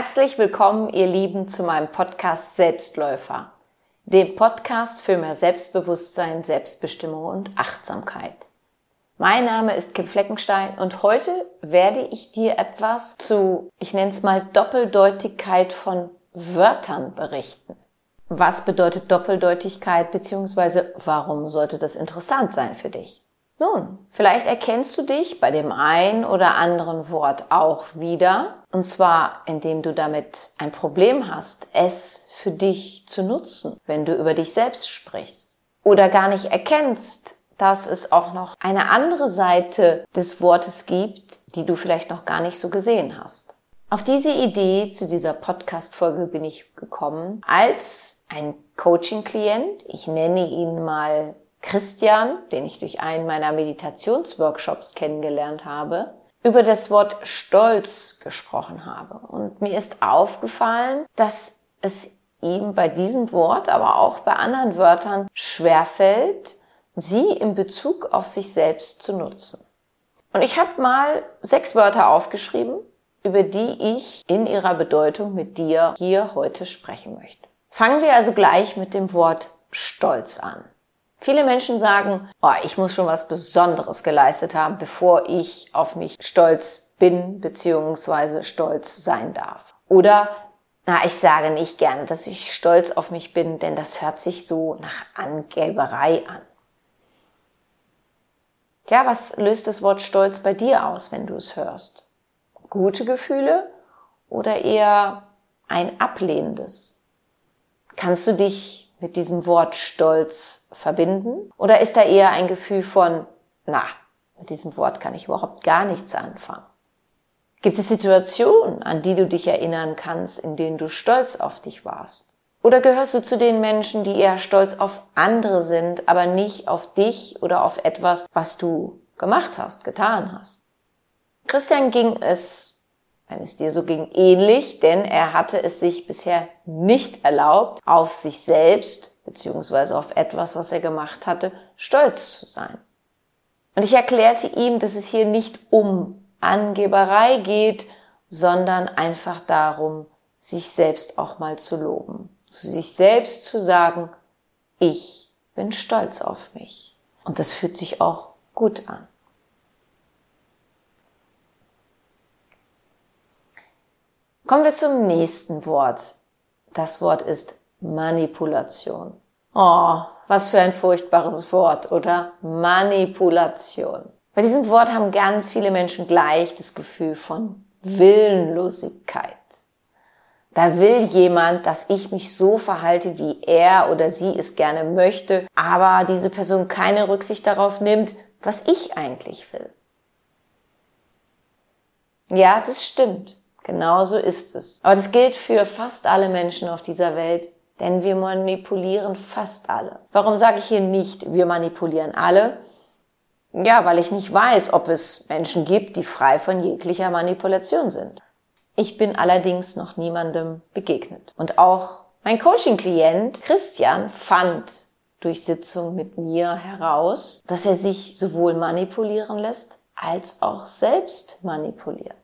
Herzlich willkommen, ihr Lieben, zu meinem Podcast Selbstläufer, dem Podcast für mehr Selbstbewusstsein, Selbstbestimmung und Achtsamkeit. Mein Name ist Kim Fleckenstein und heute werde ich dir etwas zu, ich nenne es mal Doppeldeutigkeit von Wörtern berichten. Was bedeutet Doppeldeutigkeit bzw. warum sollte das interessant sein für dich? Nun, vielleicht erkennst du dich bei dem ein oder anderen Wort auch wieder, und zwar indem du damit ein Problem hast, es für dich zu nutzen, wenn du über dich selbst sprichst, oder gar nicht erkennst, dass es auch noch eine andere Seite des Wortes gibt, die du vielleicht noch gar nicht so gesehen hast. Auf diese Idee zu dieser Podcast-Folge bin ich gekommen, als ein Coaching-Klient, ich nenne ihn mal Christian, den ich durch einen meiner Meditationsworkshops kennengelernt habe, über das Wort Stolz gesprochen habe. Und mir ist aufgefallen, dass es ihm bei diesem Wort, aber auch bei anderen Wörtern schwerfällt, sie in Bezug auf sich selbst zu nutzen. Und ich habe mal sechs Wörter aufgeschrieben, über die ich in ihrer Bedeutung mit dir hier heute sprechen möchte. Fangen wir also gleich mit dem Wort Stolz an. Viele Menschen sagen, oh, ich muss schon was Besonderes geleistet haben, bevor ich auf mich stolz bin bzw. stolz sein darf. Oder, na, ich sage nicht gerne, dass ich stolz auf mich bin, denn das hört sich so nach Angeberei an. Tja, was löst das Wort Stolz bei dir aus, wenn du es hörst? Gute Gefühle oder eher ein ablehnendes? Kannst du dich mit diesem Wort Stolz verbinden? Oder ist da eher ein Gefühl von, na, mit diesem Wort kann ich überhaupt gar nichts anfangen? Gibt es Situationen, an die du dich erinnern kannst, in denen du stolz auf dich warst? Oder gehörst du zu den Menschen, die eher stolz auf andere sind, aber nicht auf dich oder auf etwas, was du gemacht hast, getan hast? Christian ging es wenn es dir so ging, ähnlich, denn er hatte es sich bisher nicht erlaubt, auf sich selbst beziehungsweise auf etwas, was er gemacht hatte, stolz zu sein. Und ich erklärte ihm, dass es hier nicht um Angeberei geht, sondern einfach darum, sich selbst auch mal zu loben, zu sich selbst zu sagen, ich bin stolz auf mich. Und das fühlt sich auch gut an. Kommen wir zum nächsten Wort. Das Wort ist Manipulation. Oh, was für ein furchtbares Wort, oder? Manipulation. Bei diesem Wort haben ganz viele Menschen gleich das Gefühl von Willenlosigkeit. Da will jemand, dass ich mich so verhalte, wie er oder sie es gerne möchte, aber diese Person keine Rücksicht darauf nimmt, was ich eigentlich will. Ja, das stimmt. Genauso ist es. Aber das gilt für fast alle Menschen auf dieser Welt, denn wir manipulieren fast alle. Warum sage ich hier nicht, wir manipulieren alle? Ja, weil ich nicht weiß, ob es Menschen gibt, die frei von jeglicher Manipulation sind. Ich bin allerdings noch niemandem begegnet. Und auch mein Coaching-Klient Christian fand durch Sitzung mit mir heraus, dass er sich sowohl manipulieren lässt, als auch selbst manipuliert.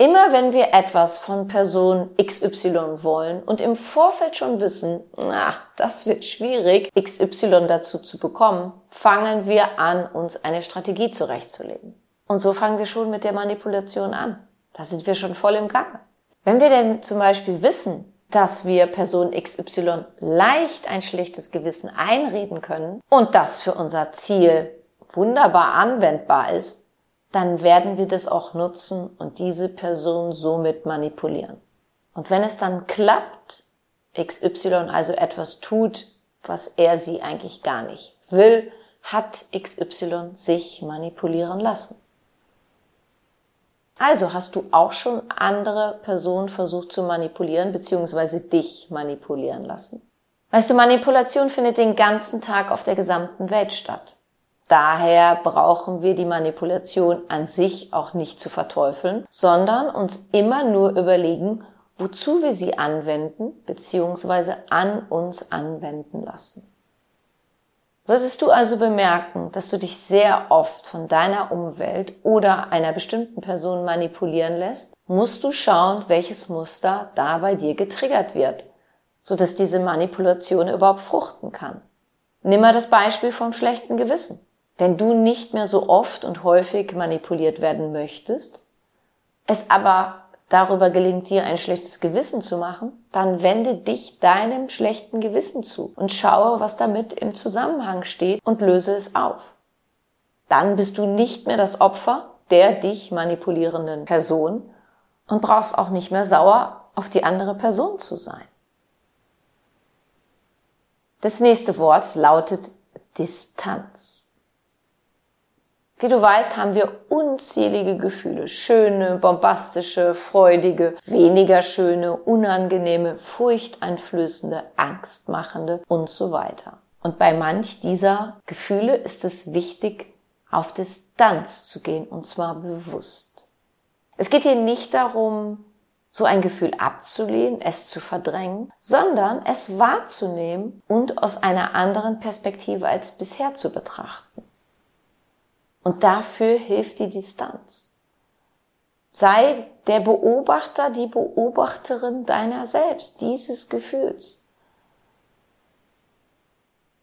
Immer wenn wir etwas von Person XY wollen und im Vorfeld schon wissen, na, das wird schwierig, XY dazu zu bekommen, fangen wir an, uns eine Strategie zurechtzulegen. Und so fangen wir schon mit der Manipulation an. Da sind wir schon voll im Gange. Wenn wir denn zum Beispiel wissen, dass wir Person XY leicht ein schlechtes Gewissen einreden können und das für unser Ziel wunderbar anwendbar ist, dann werden wir das auch nutzen und diese Person somit manipulieren. Und wenn es dann klappt, XY also etwas tut, was er sie eigentlich gar nicht will, hat XY sich manipulieren lassen. Also hast du auch schon andere Personen versucht zu manipulieren bzw. dich manipulieren lassen. Weißt du, Manipulation findet den ganzen Tag auf der gesamten Welt statt. Daher brauchen wir die Manipulation an sich auch nicht zu verteufeln, sondern uns immer nur überlegen, wozu wir sie anwenden bzw. an uns anwenden lassen. Solltest du also bemerken, dass du dich sehr oft von deiner Umwelt oder einer bestimmten Person manipulieren lässt, musst du schauen, welches Muster da bei dir getriggert wird, sodass diese Manipulation überhaupt fruchten kann. Nimm mal das Beispiel vom schlechten Gewissen. Wenn du nicht mehr so oft und häufig manipuliert werden möchtest, es aber darüber gelingt dir ein schlechtes Gewissen zu machen, dann wende dich deinem schlechten Gewissen zu und schaue, was damit im Zusammenhang steht und löse es auf. Dann bist du nicht mehr das Opfer der dich manipulierenden Person und brauchst auch nicht mehr sauer auf die andere Person zu sein. Das nächste Wort lautet Distanz. Wie du weißt, haben wir unzählige Gefühle. Schöne, bombastische, freudige, weniger schöne, unangenehme, furchteinflößende, angstmachende und so weiter. Und bei manch dieser Gefühle ist es wichtig, auf Distanz zu gehen und zwar bewusst. Es geht hier nicht darum, so ein Gefühl abzulehnen, es zu verdrängen, sondern es wahrzunehmen und aus einer anderen Perspektive als bisher zu betrachten. Und dafür hilft die Distanz. Sei der Beobachter, die Beobachterin deiner selbst, dieses Gefühls.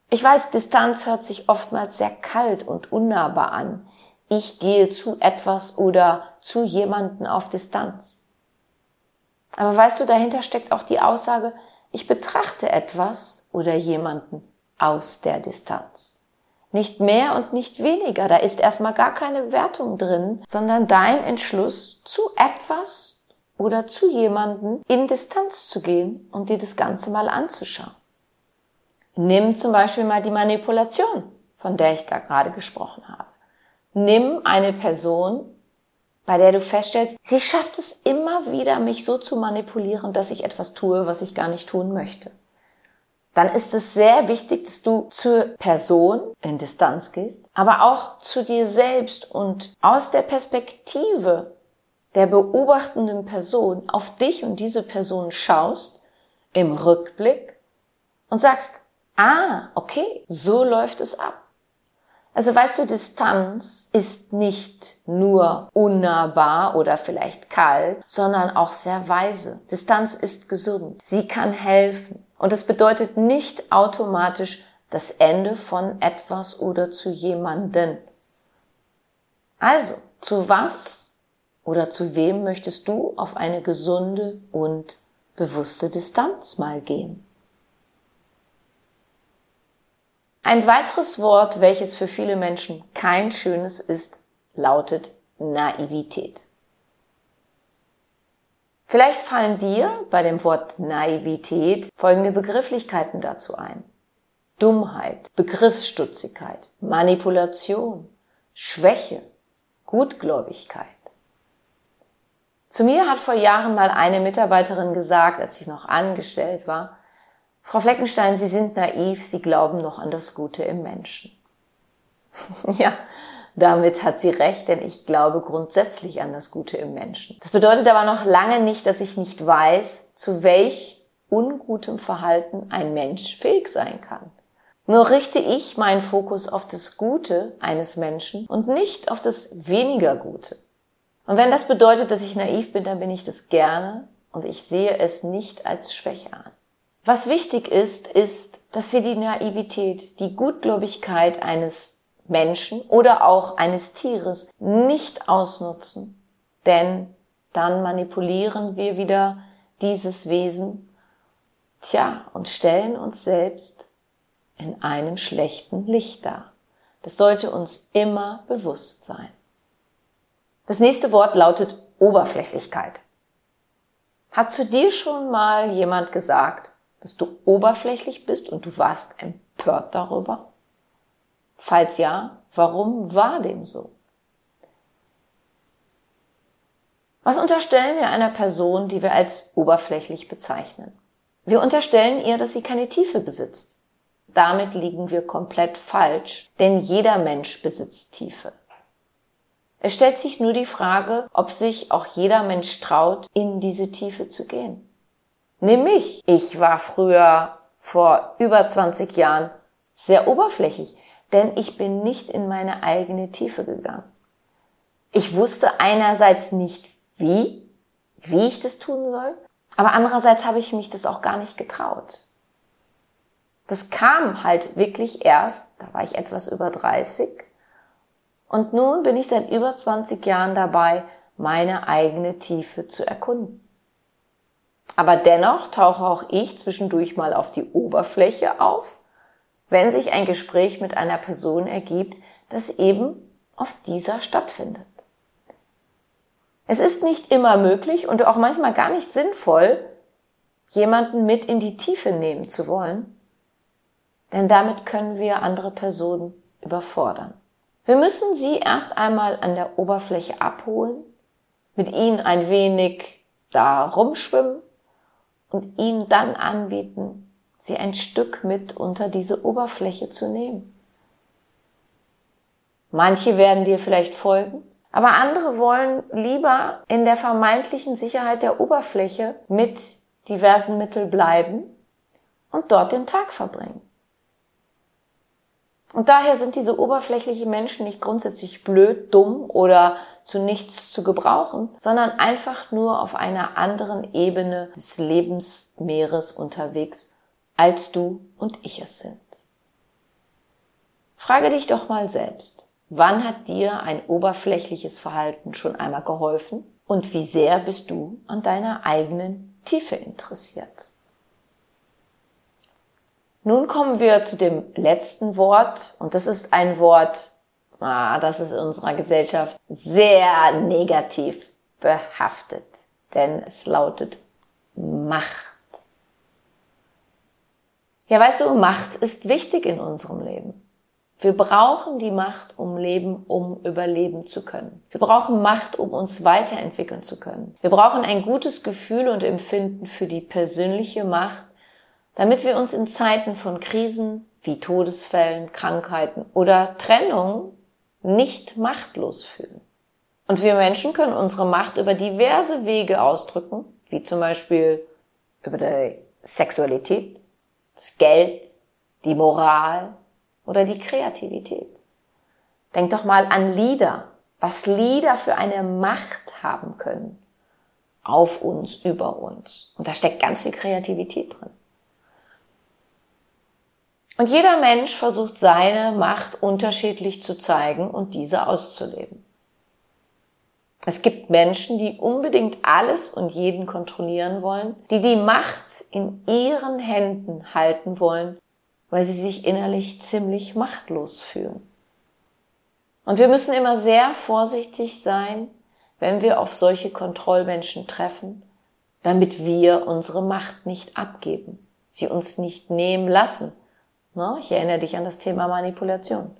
Ich weiß, Distanz hört sich oftmals sehr kalt und unnahbar an. Ich gehe zu etwas oder zu jemanden auf Distanz. Aber weißt du, dahinter steckt auch die Aussage, ich betrachte etwas oder jemanden aus der Distanz. Nicht mehr und nicht weniger. Da ist erstmal gar keine Wertung drin, sondern dein Entschluss, zu etwas oder zu jemanden in Distanz zu gehen und dir das Ganze mal anzuschauen. Nimm zum Beispiel mal die Manipulation, von der ich da gerade gesprochen habe. Nimm eine Person, bei der du feststellst, sie schafft es immer wieder, mich so zu manipulieren, dass ich etwas tue, was ich gar nicht tun möchte dann ist es sehr wichtig, dass du zur Person in Distanz gehst, aber auch zu dir selbst und aus der Perspektive der beobachtenden Person auf dich und diese Person schaust im Rückblick und sagst, ah, okay, so läuft es ab. Also weißt du, Distanz ist nicht nur unnahbar oder vielleicht kalt, sondern auch sehr weise. Distanz ist gesund. Sie kann helfen. Und es bedeutet nicht automatisch das Ende von etwas oder zu jemanden. Also, zu was oder zu wem möchtest du auf eine gesunde und bewusste Distanz mal gehen? Ein weiteres Wort, welches für viele Menschen kein schönes ist, lautet Naivität. Vielleicht fallen dir bei dem Wort Naivität folgende Begrifflichkeiten dazu ein. Dummheit, Begriffsstutzigkeit, Manipulation, Schwäche, Gutgläubigkeit. Zu mir hat vor Jahren mal eine Mitarbeiterin gesagt, als ich noch angestellt war, Frau Fleckenstein, Sie sind naiv, Sie glauben noch an das Gute im Menschen. ja, damit hat sie recht, denn ich glaube grundsätzlich an das Gute im Menschen. Das bedeutet aber noch lange nicht, dass ich nicht weiß, zu welch ungutem Verhalten ein Mensch fähig sein kann. Nur richte ich meinen Fokus auf das Gute eines Menschen und nicht auf das weniger Gute. Und wenn das bedeutet, dass ich naiv bin, dann bin ich das gerne und ich sehe es nicht als Schwäche an. Was wichtig ist, ist, dass wir die Naivität, die Gutgläubigkeit eines Menschen oder auch eines Tieres nicht ausnutzen, denn dann manipulieren wir wieder dieses Wesen, tja, und stellen uns selbst in einem schlechten Licht dar. Das sollte uns immer bewusst sein. Das nächste Wort lautet Oberflächlichkeit. Hat zu dir schon mal jemand gesagt, dass du oberflächlich bist und du warst empört darüber? Falls ja, warum war dem so? Was unterstellen wir einer Person, die wir als oberflächlich bezeichnen? Wir unterstellen ihr, dass sie keine Tiefe besitzt. Damit liegen wir komplett falsch, denn jeder Mensch besitzt Tiefe. Es stellt sich nur die Frage, ob sich auch jeder Mensch traut, in diese Tiefe zu gehen. Nimm mich. Ich war früher vor über 20 Jahren sehr oberflächlich. Denn ich bin nicht in meine eigene Tiefe gegangen. Ich wusste einerseits nicht wie, wie ich das tun soll, aber andererseits habe ich mich das auch gar nicht getraut. Das kam halt wirklich erst, da war ich etwas über 30. Und nun bin ich seit über 20 Jahren dabei, meine eigene Tiefe zu erkunden. Aber dennoch tauche auch ich zwischendurch mal auf die Oberfläche auf, wenn sich ein Gespräch mit einer Person ergibt, das eben auf dieser stattfindet. Es ist nicht immer möglich und auch manchmal gar nicht sinnvoll, jemanden mit in die Tiefe nehmen zu wollen, denn damit können wir andere Personen überfordern. Wir müssen sie erst einmal an der Oberfläche abholen, mit ihnen ein wenig da rumschwimmen und ihnen dann anbieten, sie ein Stück mit unter diese Oberfläche zu nehmen. Manche werden dir vielleicht folgen, aber andere wollen lieber in der vermeintlichen Sicherheit der Oberfläche mit diversen Mitteln bleiben und dort den Tag verbringen. Und daher sind diese oberflächlichen Menschen nicht grundsätzlich blöd, dumm oder zu nichts zu gebrauchen, sondern einfach nur auf einer anderen Ebene des Lebensmeeres unterwegs, als du und ich es sind. Frage dich doch mal selbst, wann hat dir ein oberflächliches Verhalten schon einmal geholfen und wie sehr bist du an deiner eigenen Tiefe interessiert? Nun kommen wir zu dem letzten Wort und das ist ein Wort, ah, das ist in unserer Gesellschaft sehr negativ behaftet, denn es lautet Macht. Ja, weißt du, Macht ist wichtig in unserem Leben. Wir brauchen die Macht, um leben, um überleben zu können. Wir brauchen Macht, um uns weiterentwickeln zu können. Wir brauchen ein gutes Gefühl und Empfinden für die persönliche Macht, damit wir uns in Zeiten von Krisen wie Todesfällen, Krankheiten oder Trennung nicht machtlos fühlen. Und wir Menschen können unsere Macht über diverse Wege ausdrücken, wie zum Beispiel über die Sexualität, das Geld, die Moral oder die Kreativität. Denk doch mal an Lieder, was Lieder für eine Macht haben können auf uns, über uns. Und da steckt ganz viel Kreativität drin. Und jeder Mensch versucht seine Macht unterschiedlich zu zeigen und diese auszuleben. Es gibt Menschen, die unbedingt alles und jeden kontrollieren wollen, die die Macht in ihren Händen halten wollen, weil sie sich innerlich ziemlich machtlos fühlen. Und wir müssen immer sehr vorsichtig sein, wenn wir auf solche Kontrollmenschen treffen, damit wir unsere Macht nicht abgeben, sie uns nicht nehmen lassen, Ne? Ich erinnere dich an das Thema Manipulation.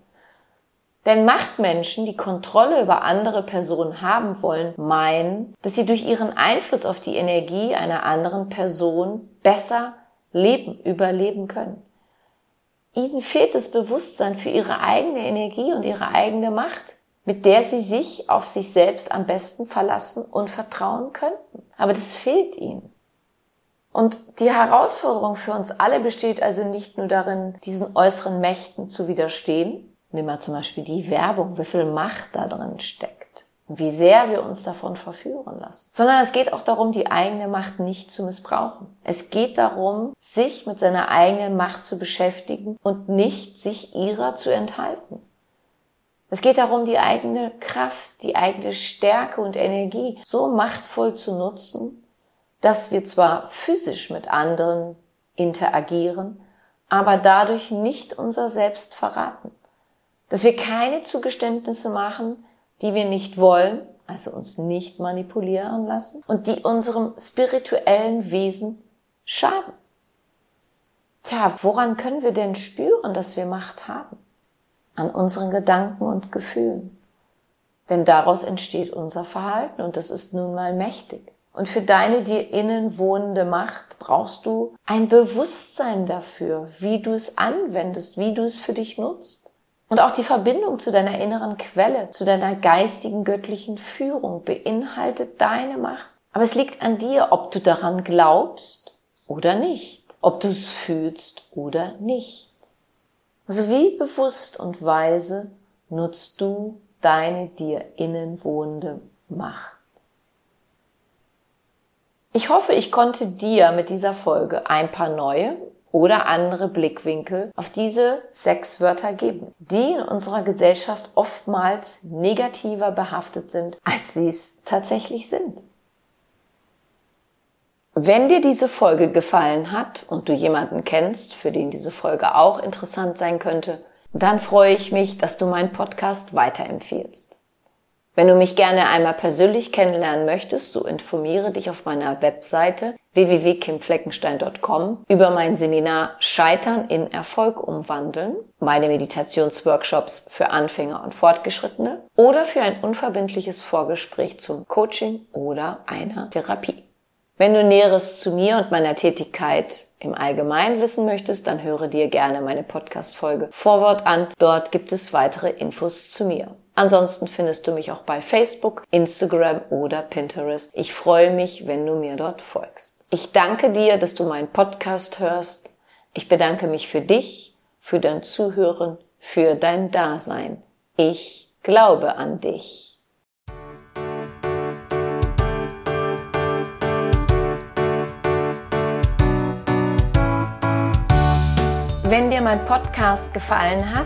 Denn Machtmenschen, die Kontrolle über andere Personen haben wollen, meinen, dass sie durch ihren Einfluss auf die Energie einer anderen Person besser leben, überleben können. Ihnen fehlt das Bewusstsein für ihre eigene Energie und ihre eigene Macht, mit der sie sich auf sich selbst am besten verlassen und vertrauen könnten. Aber das fehlt ihnen. Und die Herausforderung für uns alle besteht also nicht nur darin, diesen äußeren Mächten zu widerstehen. Nimm mal zum Beispiel die Werbung, wie viel Macht da drin steckt wie sehr wir uns davon verführen lassen. Sondern es geht auch darum, die eigene Macht nicht zu missbrauchen. Es geht darum, sich mit seiner eigenen Macht zu beschäftigen und nicht sich ihrer zu enthalten. Es geht darum, die eigene Kraft, die eigene Stärke und Energie so machtvoll zu nutzen, dass wir zwar physisch mit anderen interagieren, aber dadurch nicht unser Selbst verraten. Dass wir keine Zugeständnisse machen, die wir nicht wollen, also uns nicht manipulieren lassen und die unserem spirituellen Wesen schaden. Tja, woran können wir denn spüren, dass wir Macht haben? An unseren Gedanken und Gefühlen. Denn daraus entsteht unser Verhalten und das ist nun mal mächtig. Und für deine dir innen wohnende Macht brauchst du ein Bewusstsein dafür, wie du es anwendest, wie du es für dich nutzt. Und auch die Verbindung zu deiner inneren Quelle, zu deiner geistigen göttlichen Führung beinhaltet deine Macht. Aber es liegt an dir, ob du daran glaubst oder nicht, ob du es fühlst oder nicht. Also wie bewusst und weise nutzt du deine dir innen wohnende Macht? Ich hoffe, ich konnte dir mit dieser Folge ein paar neue oder andere Blickwinkel auf diese sechs Wörter geben, die in unserer Gesellschaft oftmals negativer behaftet sind, als sie es tatsächlich sind. Wenn dir diese Folge gefallen hat und du jemanden kennst, für den diese Folge auch interessant sein könnte, dann freue ich mich, dass du meinen Podcast weiterempfehlst. Wenn du mich gerne einmal persönlich kennenlernen möchtest, so informiere dich auf meiner Webseite www.kimfleckenstein.com über mein Seminar Scheitern in Erfolg umwandeln, meine Meditationsworkshops für Anfänger und Fortgeschrittene oder für ein unverbindliches Vorgespräch zum Coaching oder einer Therapie. Wenn du Näheres zu mir und meiner Tätigkeit im Allgemeinen wissen möchtest, dann höre dir gerne meine Podcast-Folge Vorwort an. Dort gibt es weitere Infos zu mir. Ansonsten findest du mich auch bei Facebook, Instagram oder Pinterest. Ich freue mich, wenn du mir dort folgst. Ich danke dir, dass du meinen Podcast hörst. Ich bedanke mich für dich, für dein Zuhören, für dein Dasein. Ich glaube an dich. Wenn dir mein Podcast gefallen hat,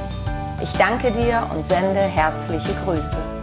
Ich danke dir und sende herzliche Grüße.